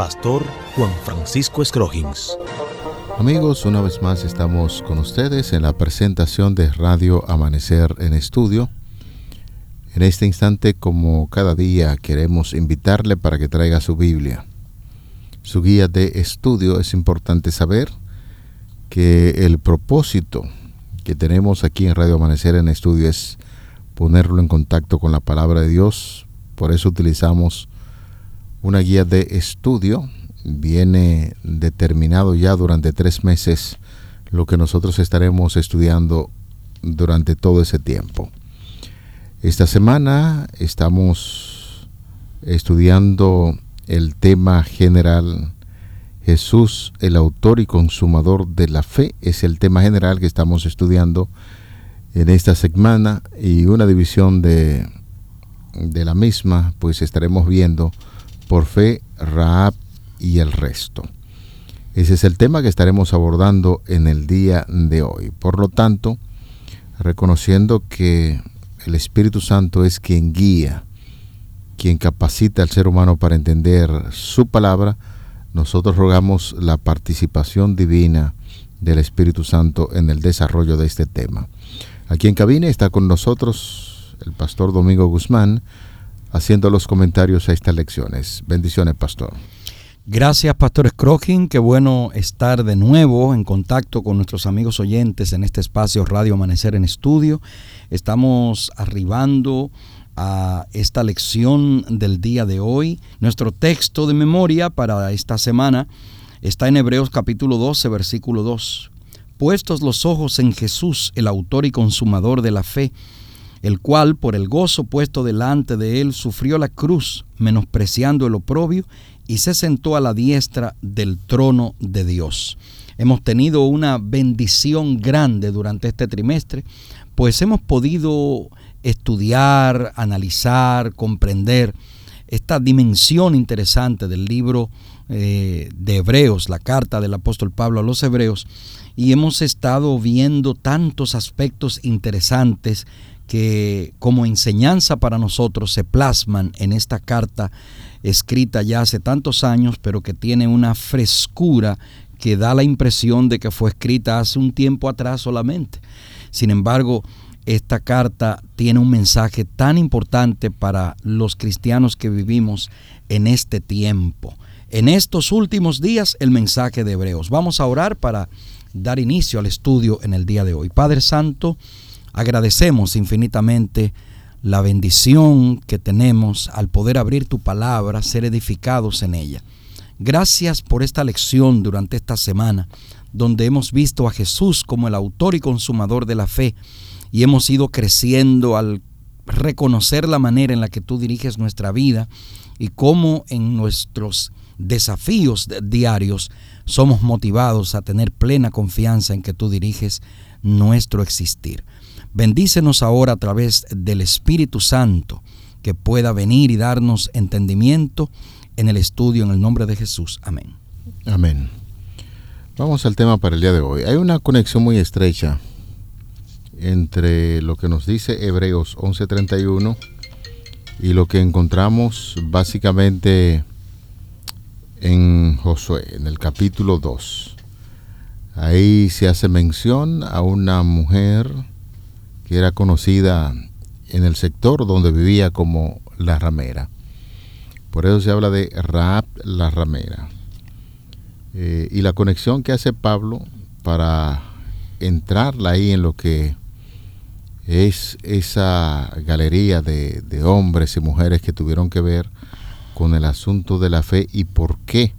Pastor Juan Francisco Scroggins. Amigos, una vez más estamos con ustedes en la presentación de Radio Amanecer en Estudio. En este instante, como cada día, queremos invitarle para que traiga su Biblia. Su guía de estudio es importante saber que el propósito que tenemos aquí en Radio Amanecer en Estudio es ponerlo en contacto con la palabra de Dios. Por eso utilizamos una guía de estudio viene determinado ya durante tres meses lo que nosotros estaremos estudiando durante todo ese tiempo. Esta semana estamos estudiando el tema general Jesús, el autor y consumador de la fe, es el tema general que estamos estudiando en esta semana y una división de, de la misma, pues estaremos viendo por fe, Raab y el resto. Ese es el tema que estaremos abordando en el día de hoy. Por lo tanto, reconociendo que el Espíritu Santo es quien guía, quien capacita al ser humano para entender su palabra, nosotros rogamos la participación divina del Espíritu Santo en el desarrollo de este tema. Aquí en cabina está con nosotros el pastor Domingo Guzmán haciendo los comentarios a estas lecciones. Bendiciones, pastor. Gracias, Pastor Scrogin. Qué bueno estar de nuevo en contacto con nuestros amigos oyentes en este espacio Radio Amanecer en Estudio. Estamos arribando a esta lección del día de hoy. Nuestro texto de memoria para esta semana está en Hebreos capítulo 12, versículo 2. Puestos los ojos en Jesús, el autor y consumador de la fe, el cual por el gozo puesto delante de él sufrió la cruz, menospreciando el oprobio, y se sentó a la diestra del trono de Dios. Hemos tenido una bendición grande durante este trimestre, pues hemos podido estudiar, analizar, comprender esta dimensión interesante del libro eh, de Hebreos, la carta del apóstol Pablo a los Hebreos, y hemos estado viendo tantos aspectos interesantes que como enseñanza para nosotros se plasman en esta carta escrita ya hace tantos años, pero que tiene una frescura que da la impresión de que fue escrita hace un tiempo atrás solamente. Sin embargo, esta carta tiene un mensaje tan importante para los cristianos que vivimos en este tiempo. En estos últimos días, el mensaje de Hebreos. Vamos a orar para dar inicio al estudio en el día de hoy. Padre Santo, agradecemos infinitamente la bendición que tenemos al poder abrir tu palabra, ser edificados en ella. Gracias por esta lección durante esta semana, donde hemos visto a Jesús como el autor y consumador de la fe y hemos ido creciendo al reconocer la manera en la que tú diriges nuestra vida y cómo en nuestros desafíos diarios somos motivados a tener plena confianza en que tú diriges nuestro existir. Bendícenos ahora a través del Espíritu Santo, que pueda venir y darnos entendimiento en el estudio en el nombre de Jesús. Amén. Amén. Vamos al tema para el día de hoy. Hay una conexión muy estrecha entre lo que nos dice Hebreos 11:31 y lo que encontramos básicamente en Josué, en el capítulo 2. Ahí se hace mención a una mujer que era conocida en el sector donde vivía como la ramera. Por eso se habla de Raab la ramera. Eh, y la conexión que hace Pablo para entrarla ahí en lo que es esa galería de, de hombres y mujeres que tuvieron que ver con el asunto de la fe y por qué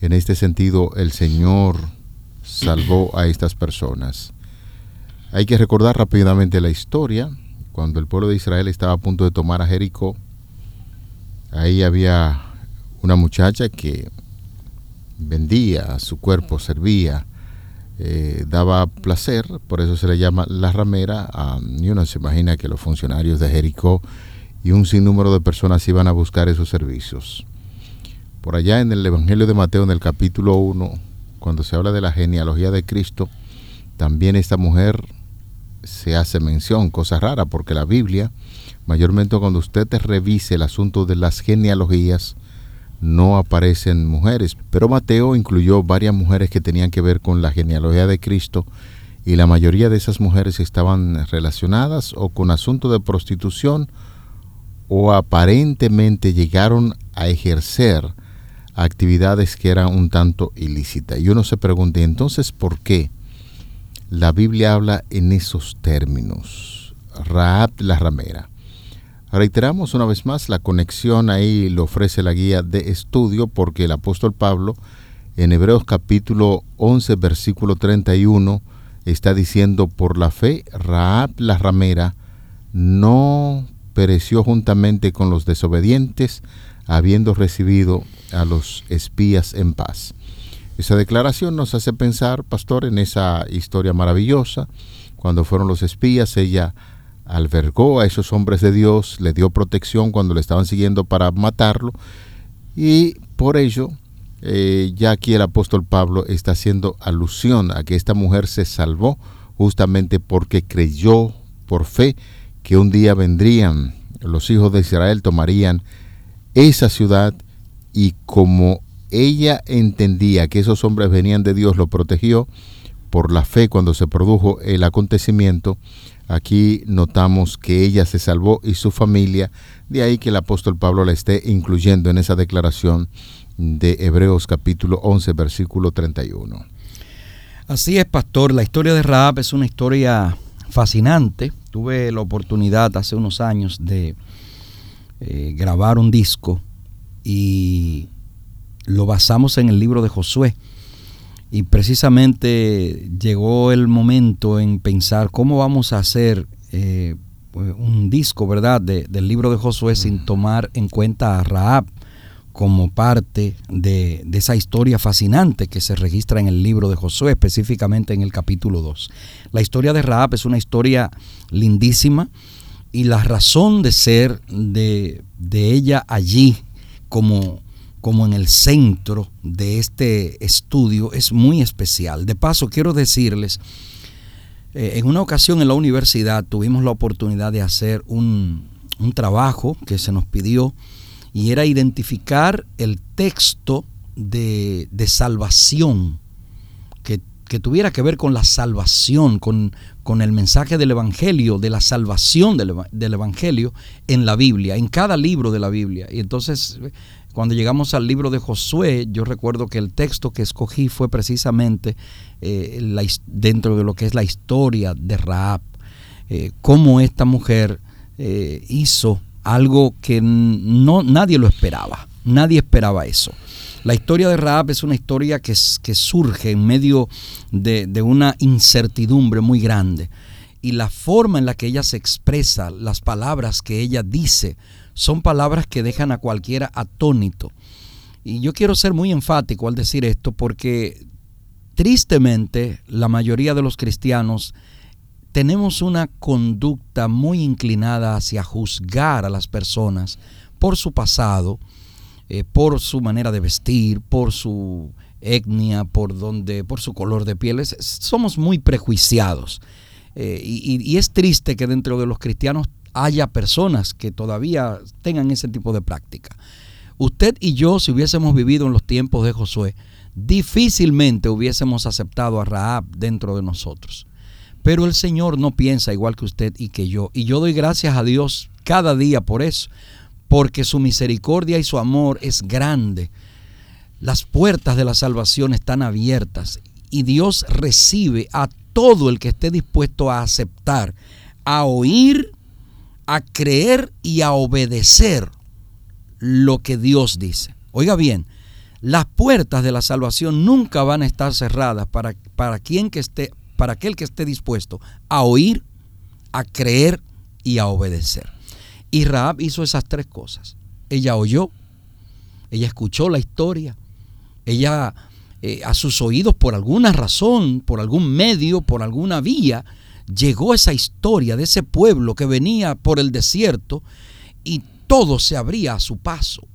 en este sentido el Señor salvó a estas personas. Hay que recordar rápidamente la historia. Cuando el pueblo de Israel estaba a punto de tomar a Jericó, ahí había una muchacha que vendía, su cuerpo servía, eh, daba placer, por eso se le llama la ramera. y uno se imagina que los funcionarios de Jericó y un sinnúmero de personas iban a buscar esos servicios. Por allá en el Evangelio de Mateo, en el capítulo 1, cuando se habla de la genealogía de Cristo, también esta mujer se hace mención, cosa rara, porque la Biblia, mayormente cuando usted revise el asunto de las genealogías, no aparecen mujeres, pero Mateo incluyó varias mujeres que tenían que ver con la genealogía de Cristo y la mayoría de esas mujeres estaban relacionadas o con asunto de prostitución o aparentemente llegaron a ejercer actividades que eran un tanto ilícitas. Y uno se pregunta, entonces, ¿por qué la Biblia habla en esos términos? Raab la ramera. Reiteramos una vez más, la conexión ahí lo ofrece la guía de estudio porque el apóstol Pablo en Hebreos capítulo 11 versículo 31 está diciendo, por la fe, Raab la ramera no pereció juntamente con los desobedientes, habiendo recibido a los espías en paz. Esa declaración nos hace pensar, pastor, en esa historia maravillosa. Cuando fueron los espías, ella albergó a esos hombres de Dios, le dio protección cuando le estaban siguiendo para matarlo y por ello eh, ya aquí el apóstol Pablo está haciendo alusión a que esta mujer se salvó justamente porque creyó por fe que un día vendrían los hijos de Israel, tomarían esa ciudad y como ella entendía que esos hombres venían de Dios, lo protegió por la fe cuando se produjo el acontecimiento, Aquí notamos que ella se salvó y su familia, de ahí que el apóstol Pablo la esté incluyendo en esa declaración de Hebreos capítulo 11 versículo 31. Así es, pastor, la historia de Raab es una historia fascinante. Tuve la oportunidad hace unos años de eh, grabar un disco y lo basamos en el libro de Josué y precisamente llegó el momento en pensar cómo vamos a hacer eh, un disco, ¿verdad?, del libro de Josué sin tomar en cuenta a Raab como parte de, esa historia fascinante que se registra en el libro de Josué, específicamente en el capítulo 2. La historia de Raab es una historia lindísima y la razón de ser de, de ella allí como como en el centro de este estudio es muy especial. De paso, quiero decirles, eh, en una ocasión en la universidad tuvimos la oportunidad de hacer un, trabajo que se nos pidió y era identificar el texto de, salvación que, tuviera que ver con la salvación, con, con el mensaje del Evangelio, de la salvación del, del, Evangelio en la Biblia, en cada libro de la Biblia. Y entonces cuando llegamos al libro de Josué, yo recuerdo que el texto que escogí fue precisamente eh, dentro de lo que es la historia de Raab, eh, cómo esta mujer eh, hizo algo que no, nadie lo esperaba, nadie esperaba eso. La historia de Raab es una historia que, que surge en medio de, de una incertidumbre muy grande y la forma en la que ella se expresa, las palabras que ella dice, son palabras que dejan a cualquiera atónito. Y yo quiero ser muy enfático al decir esto porque tristemente la mayoría de los cristianos tenemos una conducta muy inclinada hacia juzgar a las personas por su pasado, eh, por su manera de vestir, por su etnia, por donde, por su color de piel. somos muy prejuiciados. Eh, y, es triste que dentro de los cristianos haya personas que todavía tengan ese tipo de práctica. Usted y yo, si hubiésemos vivido en los tiempos de Josué, difícilmente hubiésemos aceptado a Raab dentro de nosotros. Pero el Señor no piensa igual que usted y que yo. Y yo doy gracias a Dios cada día por eso, porque su misericordia y su amor es grande. Las puertas de la salvación están abiertas y Dios recibe a todo el que esté dispuesto a aceptar, a oír a creer y a obedecer lo que Dios dice. Oiga bien, las puertas de la salvación nunca van a estar cerradas para, para, quien que esté, para aquel que esté dispuesto a oír, a creer y a obedecer. Y Raab hizo esas tres cosas. Ella oyó, ella escuchó la historia, ella eh, a sus oídos por alguna razón, por algún medio, por alguna vía, llegó esa historia de ese pueblo que venía por el desierto y todo se abría a su paso.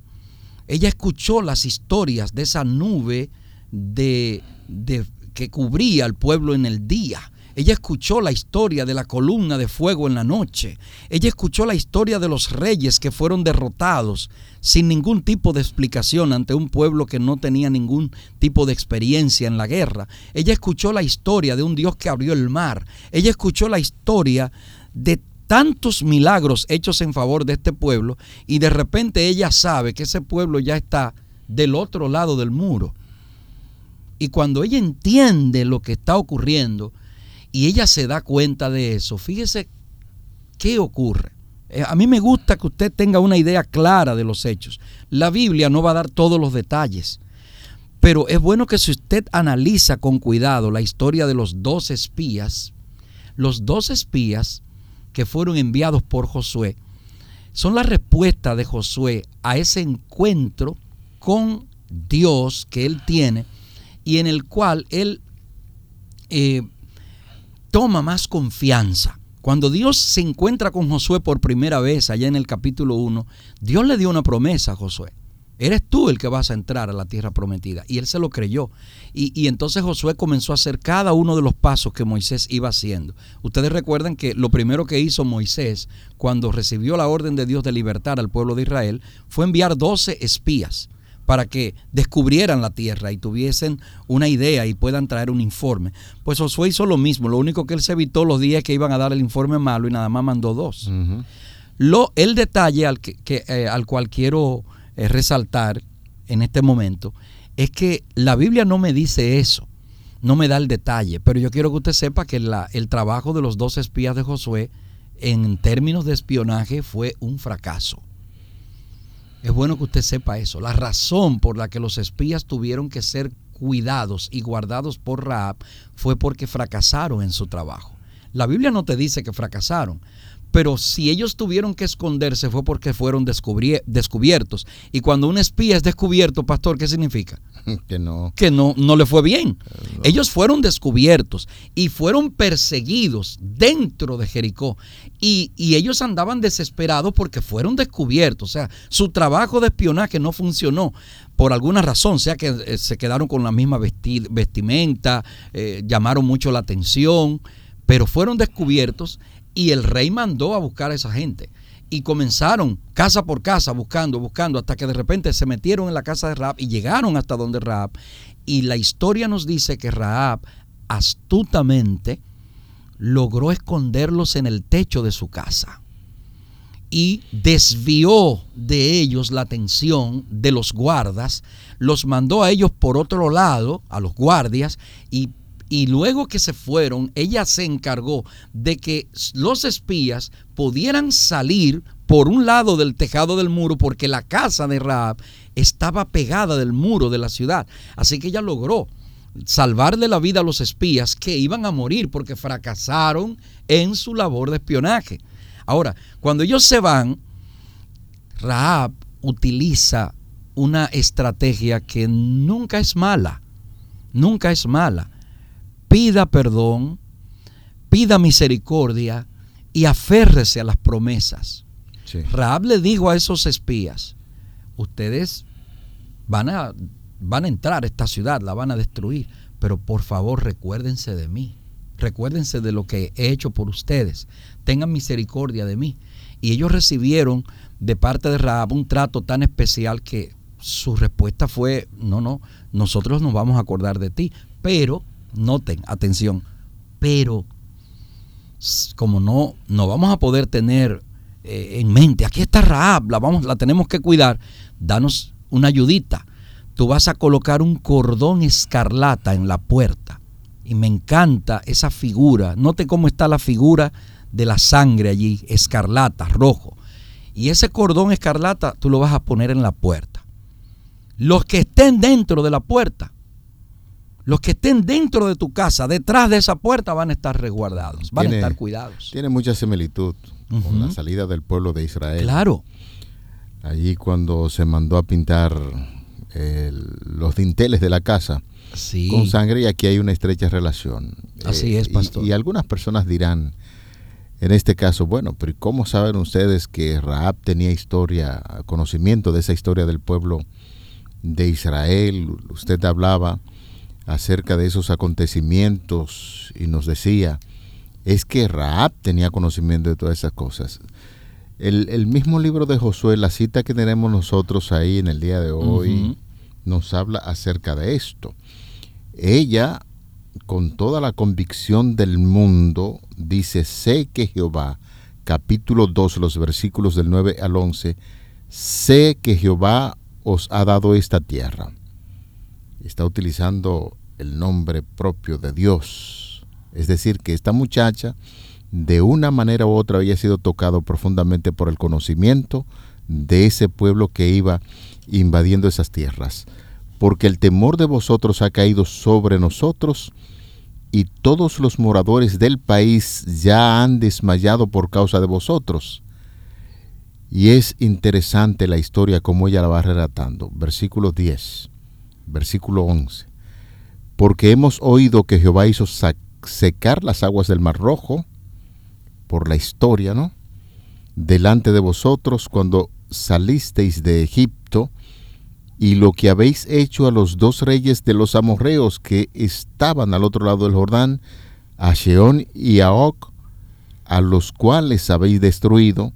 Ella escuchó las historias de esa nube de, de que cubría al pueblo en el día ella escuchó la historia de la columna de fuego en la noche. Ella escuchó la historia de los reyes que fueron derrotados sin ningún tipo de explicación ante un pueblo que no tenía ningún tipo de experiencia en la guerra. Ella escuchó la historia de un Dios que abrió el mar. Ella escuchó la historia de tantos milagros hechos en favor de este pueblo y de repente ella sabe que ese pueblo ya está del otro lado del muro. Y cuando ella entiende lo que está ocurriendo, y ella se da cuenta de eso, fíjese qué ocurre. Eh, a mí me gusta que usted tenga una idea clara de los hechos. La Biblia no va a dar todos los detalles, pero es bueno que si usted analiza con cuidado la historia de los dos espías, los dos espías que fueron enviados por Josué, son la respuesta de Josué a ese encuentro con Dios que él tiene y en el cual él eh, toma más confianza. Cuando Dios se encuentra con Josué por primera vez allá en el capítulo 1, Dios le dio una promesa a Josué. Eres tú el que vas a entrar a la tierra prometida. Y él se lo creyó. Y, y, entonces Josué comenzó a hacer cada uno de los pasos que Moisés iba haciendo. Ustedes recuerdan que lo primero que hizo Moisés cuando recibió la orden de Dios de libertar al pueblo de Israel fue enviar 12 espías para que descubrieran la tierra y tuviesen una idea y puedan traer un informe. Pues Josué hizo lo mismo, lo único que él se evitó los días que iban a dar el informe malo y nada más mandó dos. lo, el detalle al, que, eh, al cual quiero eh, resaltar en este momento es que la Biblia no me dice eso, no me da el detalle, pero yo quiero que usted sepa que la, el trabajo de los dos espías de Josué en términos de espionaje fue un fracaso. Es bueno que usted sepa eso. La razón por la que los espías tuvieron que ser cuidados y guardados por Raab fue porque fracasaron en su trabajo. La Biblia no te dice que fracasaron, pero si ellos tuvieron que esconderse fue porque fueron descubiertos. Y cuando un espía es descubierto, pastor, ¿qué significa? Que no. Que no, no le fue bien. Ellos fueron descubiertos y fueron perseguidos dentro de Jericó. Y, y, ellos andaban desesperados porque fueron descubiertos. O sea, su trabajo de espionaje no funcionó por alguna razón, sea que eh, se quedaron con la misma vestimenta, eh, llamaron mucho la atención, pero fueron descubiertos y el rey mandó a buscar a esa gente. Y comenzaron casa por casa buscando, buscando, hasta que de repente se metieron en la casa de Raab y llegaron hasta donde Raab. Y la historia nos dice que Raab astutamente logró esconderlos en el techo de su casa y desvió de ellos la atención de los guardas, los mandó a ellos por otro lado, a los guardias, y y luego que se fueron, ella se encargó de que los espías pudieran salir por un lado del tejado del muro porque la casa de Raab estaba pegada del muro de la ciudad. Así que ella logró salvarle la vida a los espías que iban a morir porque fracasaron en su labor de espionaje. Ahora, cuando ellos se van, Raab utiliza una estrategia que nunca es mala, nunca es mala pida perdón, pida misericordia y aférrese a las promesas. Raab le dijo a esos espías, ustedes van a, van a entrar a esta ciudad, la van a destruir, pero por favor recuérdense de mí, recuérdense de lo que he hecho por ustedes, tengan misericordia de mí. Y ellos recibieron de parte de Raab un trato tan especial que su respuesta fue, no, no, nosotros nos vamos a acordar de ti, pero noten, atención, pero como no, no vamos a poder tener eh, en mente, aquí está Raab, la, vamos, la tenemos que cuidar, danos una ayudita. Tú vas a colocar un cordón escarlata en la puerta. Y me encanta esa figura. Note cómo está la figura de la sangre allí, escarlata, rojo. Y ese cordón escarlata tú lo vas a poner en la puerta. Los que estén dentro de la puerta los que estén dentro de tu casa, detrás de esa puerta, van a estar resguardados, van a estar cuidados. Tiene mucha similitud con la salida del pueblo de Israel. Claro. Allí cuando se mandó a pintar los dinteles de la casa, con sangre y aquí hay una estrecha relación. Así es, pastor. Y, algunas personas dirán, en este caso, bueno, pero ¿cómo saben ustedes que Raab tenía historia, conocimiento de esa historia del pueblo de Israel? Usted hablaba acerca de esos acontecimientos y nos decía, es que Raab tenía conocimiento de todas esas cosas. El, mismo libro de Josué, la cita que tenemos nosotros ahí en el día de hoy, nos habla acerca de esto. Ella, con toda la convicción del mundo, dice, sé que Jehová, capítulo 2, los versículos del 9 al 11, sé que Jehová os ha dado esta tierra. Está utilizando el nombre propio de Dios. Es decir, que esta muchacha de una manera u otra había sido tocado profundamente por el conocimiento de ese pueblo que iba invadiendo esas tierras. Porque el temor de vosotros ha caído sobre nosotros y todos los moradores del país ya han desmayado por causa de vosotros. Y es interesante la historia como ella la va relatando. Versículo 10, versículo 11 porque hemos oído que Jehová hizo secar las aguas del Mar Rojo, por la historia, ¿no? Delante de vosotros cuando salisteis de Egipto, y lo que habéis hecho a los dos reyes de los amorreos que estaban al otro lado del Jordán, a Sheón y a Oc, a los cuales habéis destruido.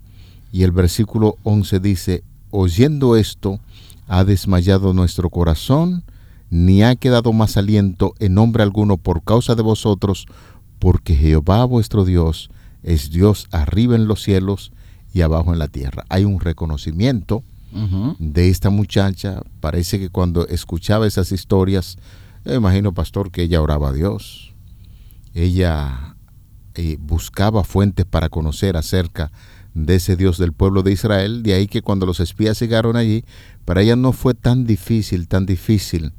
Y el versículo 11 dice, oyendo esto, ha desmayado nuestro corazón, ni ha quedado más aliento en nombre alguno por causa de vosotros, porque Jehová vuestro Dios es Dios arriba en los cielos y abajo en la tierra. Hay un reconocimiento de esta muchacha. Parece que cuando escuchaba esas historias, me imagino, pastor, que ella oraba a Dios. Ella eh, buscaba fuentes para conocer acerca de ese Dios del pueblo de Israel. De ahí que cuando los espías llegaron allí, para ella no fue tan difícil, tan difícil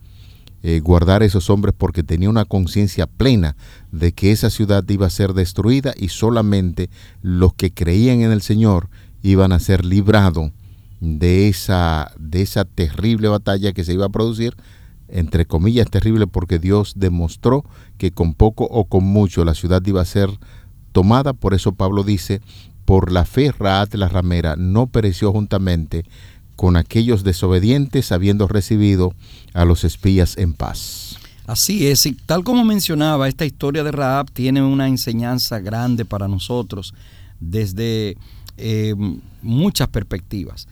eh, guardar a esos hombres porque tenía una conciencia plena de que esa ciudad iba a ser destruida y solamente los que creían en el Señor iban a ser librados de esa, de esa terrible batalla que se iba a producir, entre comillas terrible porque Dios demostró que con poco o con mucho la ciudad iba a ser tomada, por eso Pablo dice, por la fe Raat la ramera no pereció juntamente con aquellos desobedientes habiendo recibido a los espías en paz. Así es, y tal como mencionaba, esta historia de Raab tiene una enseñanza grande para nosotros desde eh, muchas perspectivas.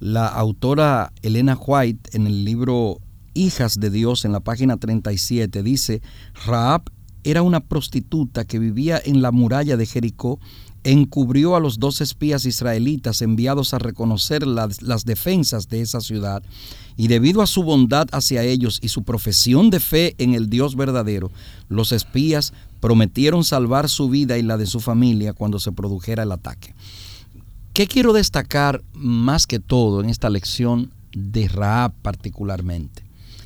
La autora Elena White en el libro Hijas de Dios en la página 37 dice, Raab era una prostituta que vivía en la muralla de Jericó encubrió a los dos espías israelitas enviados a reconocer las, defensas de esa ciudad, y debido a su bondad hacia ellos y su profesión de fe en el Dios verdadero, los espías prometieron salvar su vida y la de su familia cuando se produjera el ataque. ¿Qué quiero destacar más que todo en esta lección de Raab particularmente?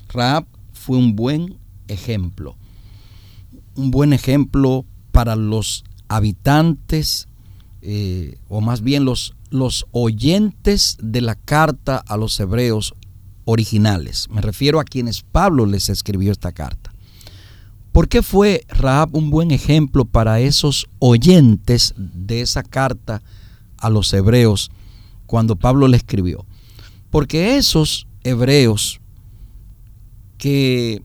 Raab fue un buen ejemplo, un buen ejemplo para los habitantes, eh, o más bien los, los oyentes de la carta a los hebreos originales. Me refiero a quienes Pablo les escribió esta carta. ¿Por qué fue Raab un buen ejemplo para esos oyentes de esa carta a los hebreos cuando Pablo le escribió? Porque esos hebreos que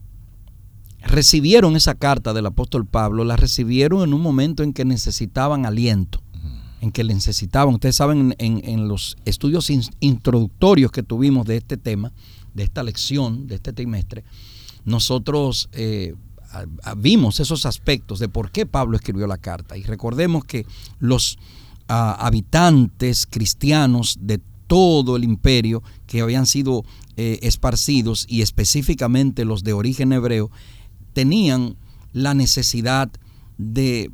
recibieron esa carta del apóstol Pablo, la recibieron en un momento en que necesitaban aliento, en que necesitaban. Ustedes saben, en, los estudios introductorios que tuvimos de este tema, de esta lección, de este trimestre, nosotros eh, vimos esos aspectos de por qué Pablo escribió la carta. Y recordemos que los ah, habitantes cristianos de todo el imperio que habían sido eh, esparcidos y específicamente los de origen hebreo, tenían la necesidad de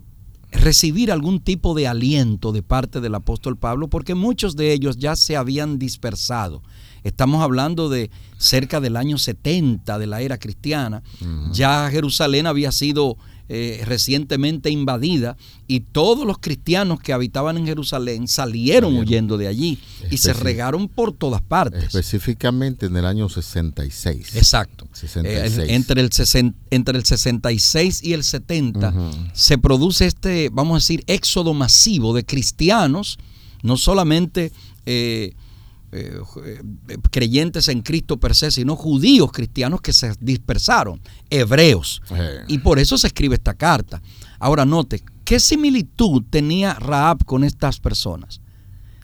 recibir algún tipo de aliento de parte del apóstol Pablo, porque muchos de ellos ya se habían dispersado. Estamos hablando de cerca del año 70 de la era cristiana. Ya Jerusalén había sido eh, recientemente invadida y todos los cristianos que habitaban en Jerusalén salieron huyendo de allí y se regaron por todas partes. Específicamente en el año 66. Exacto. Eh, entre, el entre el 66 y el 70 se produce este, vamos a decir, éxodo masivo de cristianos, no solamente... Eh, eh, eh, creyentes en Cristo per se, sino judíos cristianos que se dispersaron, hebreos. Y por eso se escribe esta carta. Ahora note, ¿qué similitud tenía Raab con estas personas?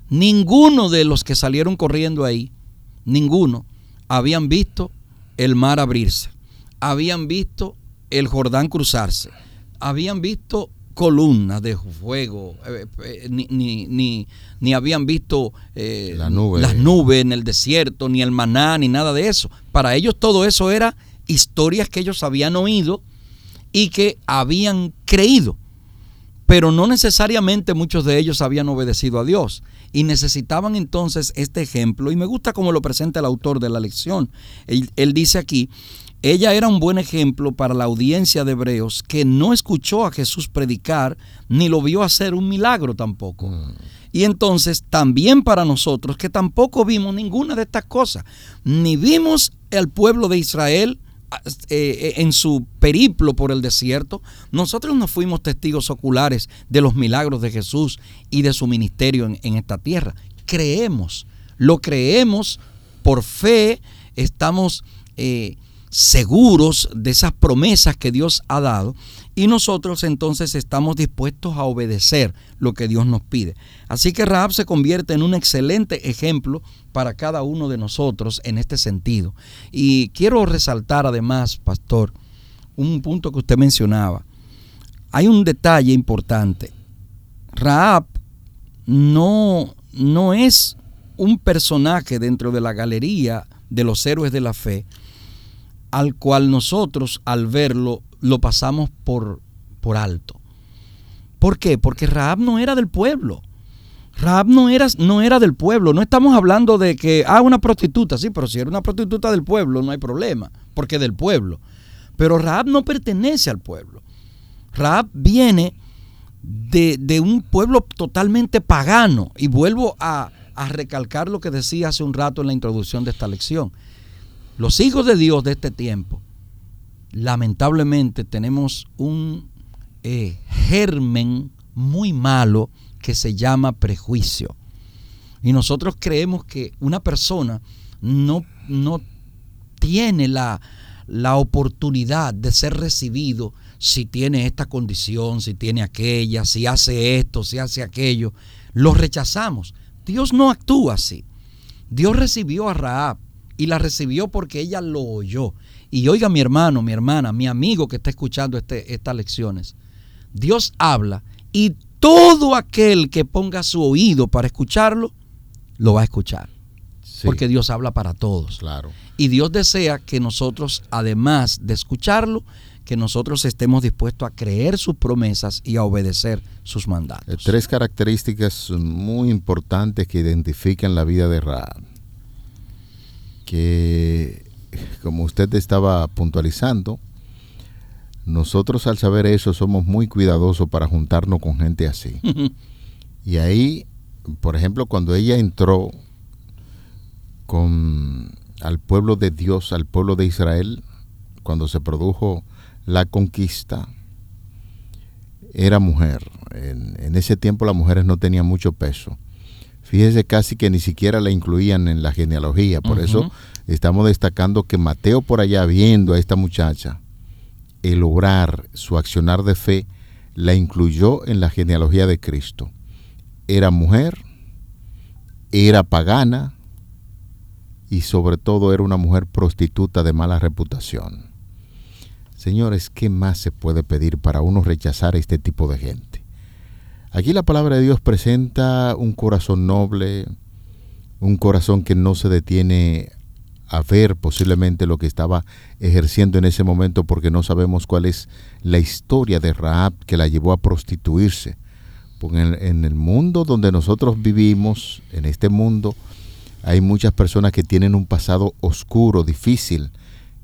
Ninguno de los que salieron corriendo ahí, ninguno, habían visto el mar abrirse, habían visto el Jordán cruzarse, habían visto columnas de fuego, eh, eh, ni, ni, habían visto eh, las nubes en el desierto, ni el maná, ni nada de eso. Para ellos todo eso era historias que ellos habían oído y que habían creído. Pero no necesariamente muchos de ellos habían obedecido a Dios y necesitaban entonces este ejemplo. Y me gusta cómo lo presenta el autor de la lección. él dice aquí, ella era un buen ejemplo para la audiencia de hebreos que no escuchó a Jesús predicar ni lo vio hacer un milagro tampoco. Mm. Y entonces también para nosotros que tampoco vimos ninguna de estas cosas, ni vimos el pueblo de Israel eh, en su periplo por el desierto, nosotros no fuimos testigos oculares de los milagros de Jesús y de su ministerio en, esta tierra. Creemos, lo creemos por fe, estamos... Eh, seguros de esas promesas que Dios ha dado y nosotros entonces estamos dispuestos a obedecer lo que Dios nos pide. Así que Rahab se convierte en un excelente ejemplo para cada uno de nosotros en este sentido. Y quiero resaltar además, pastor, un punto que usted mencionaba. Hay un detalle importante. Rahab no, no es un personaje dentro de la galería de los héroes de la fe, al cual nosotros al verlo lo pasamos por, por alto. ¿Por qué? Porque Raab no era del pueblo. Raab no era, no era del pueblo. No estamos hablando de que, ah, una prostituta, sí, pero si era una prostituta del pueblo no hay problema, porque del pueblo. Pero Raab no pertenece al pueblo. Raab viene de, de un pueblo totalmente pagano. Y vuelvo a, a recalcar lo que decía hace un rato en la introducción de esta lección. Los hijos de Dios de este tiempo, lamentablemente tenemos un eh, germen muy malo que se llama prejuicio. Y nosotros creemos que una persona no, no tiene la, la oportunidad de ser recibido si tiene esta condición, si tiene aquella, si hace esto, si hace aquello. Lo rechazamos. Dios no actúa así. Dios recibió a Raab y la recibió porque ella lo oyó. Y oiga mi hermano, mi hermana, mi amigo que está escuchando este, estas lecciones, Dios habla y todo aquel que ponga su oído para escucharlo, lo va a escuchar. Porque Dios habla para todos. Claro. Y Dios desea que nosotros, además de escucharlo, que nosotros estemos dispuestos a creer sus promesas y a obedecer sus mandatos. Tres características muy importantes que identifican la vida de Rahab que, como usted estaba puntualizando, nosotros al saber eso somos muy cuidadosos para juntarnos con gente así. y ahí, por ejemplo, cuando ella entró con al pueblo de Dios, al pueblo de Israel, cuando se produjo la conquista, era mujer. En, en ese tiempo las mujeres no tenían mucho peso. Fíjese casi que ni siquiera la incluían en la genealogía. Por eso estamos destacando que Mateo por allá viendo a esta muchacha, el obrar, su accionar de fe, la incluyó en la genealogía de Cristo. Era mujer, era pagana y sobre todo era una mujer prostituta de mala reputación. Señores, ¿qué más se puede pedir para uno rechazar a este tipo de gente? Aquí la palabra de Dios presenta un corazón noble, un corazón que no se detiene a ver posiblemente lo que estaba ejerciendo en ese momento porque no sabemos cuál es la historia de Raab que la llevó a prostituirse. En, el mundo donde nosotros vivimos, en este mundo, hay muchas personas que tienen un pasado oscuro, difícil,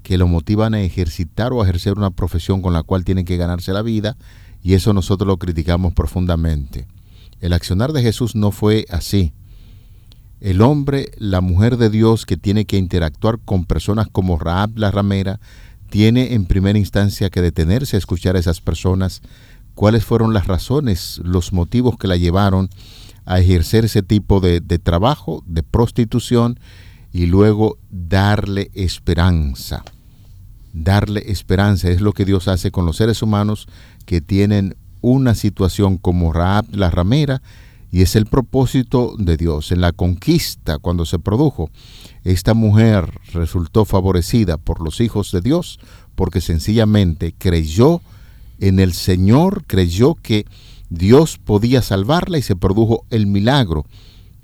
que lo motivan a ejercitar o a ejercer una profesión con la cual tienen que ganarse la vida y eso nosotros lo criticamos profundamente. El accionar de Jesús no fue así. El hombre, la mujer de Dios que tiene que interactuar con personas como Raab la ramera, tiene en primera instancia que detenerse a escuchar a esas personas cuáles fueron las razones, los motivos que la llevaron a ejercer ese tipo de, de trabajo, de prostitución, y luego darle esperanza. Darle esperanza es lo que Dios hace con los seres humanos que tienen una situación como Raab la ramera, y es el propósito de Dios. En la conquista, cuando se produjo, esta mujer resultó favorecida por los hijos de Dios porque sencillamente creyó en el Señor, creyó que Dios podía salvarla y se produjo el milagro.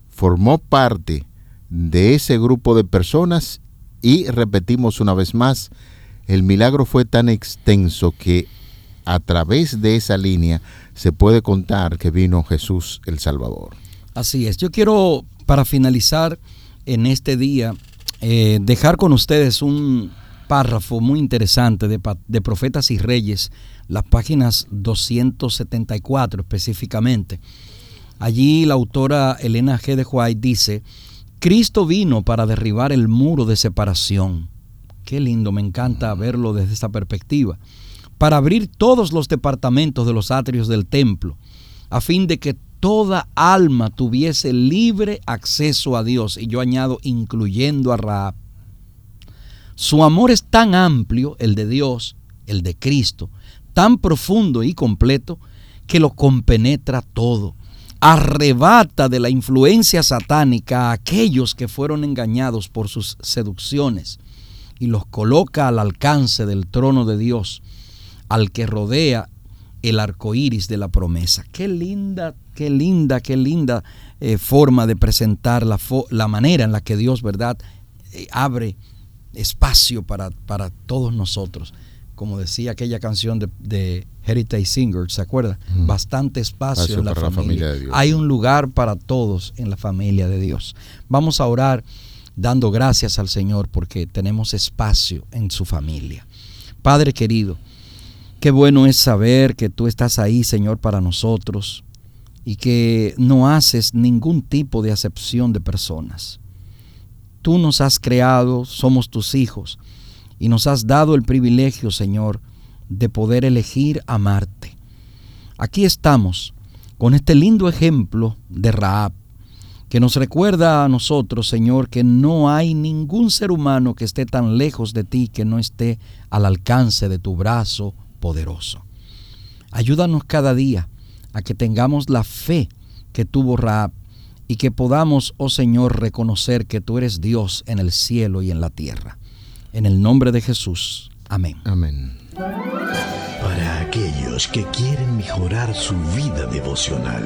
Formó parte de ese grupo de personas y repetimos una vez más, el milagro fue tan extenso que a través de esa línea se puede contar que vino Jesús el Salvador. Así es. Yo quiero, para finalizar en este día, eh, dejar con ustedes un párrafo muy interesante de, de Profetas y Reyes, las páginas 274 específicamente. Allí la autora Elena G. de White dice, Cristo vino para derribar el muro de separación. Qué lindo, me encanta verlo desde esta perspectiva para abrir todos los departamentos de los atrios del templo, a fin de que toda alma tuviese libre acceso a Dios, y yo añado, incluyendo a Raab. Su amor es tan amplio, el de Dios, el de Cristo, tan profundo y completo, que lo compenetra todo. Arrebata de la influencia satánica a aquellos que fueron engañados por sus seducciones y los coloca al alcance del trono de Dios al que rodea el arco iris de la promesa. Qué linda, qué linda, qué linda eh, forma de presentar la, la, manera en la que Dios, ¿verdad?, eh, abre espacio para, para, todos nosotros. Como decía aquella canción de, de Heritage Singer, ¿se acuerda? Bastante espacio, en la familia. Hay un lugar para todos en la familia de Dios. Vamos a orar dando gracias al Señor porque tenemos espacio en su familia. Padre querido, Qué bueno es saber que tú estás ahí, Señor, para nosotros y que no haces ningún tipo de acepción de personas. Tú nos has creado, somos tus hijos y nos has dado el privilegio, Señor, de poder elegir amarte. Aquí estamos con este lindo ejemplo de Raab, que nos recuerda a nosotros, Señor, que no hay ningún ser humano que esté tan lejos de ti que no esté al alcance de tu brazo poderoso. Ayúdanos cada día a que tengamos la fe que tuvo Raab y que podamos, oh Señor, reconocer que tú eres Dios en el cielo y en la tierra. En el nombre de Jesús. Amén. Amén. Para aquellos que quieren mejorar su vida devocional,